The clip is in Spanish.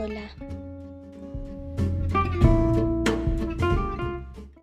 Hola.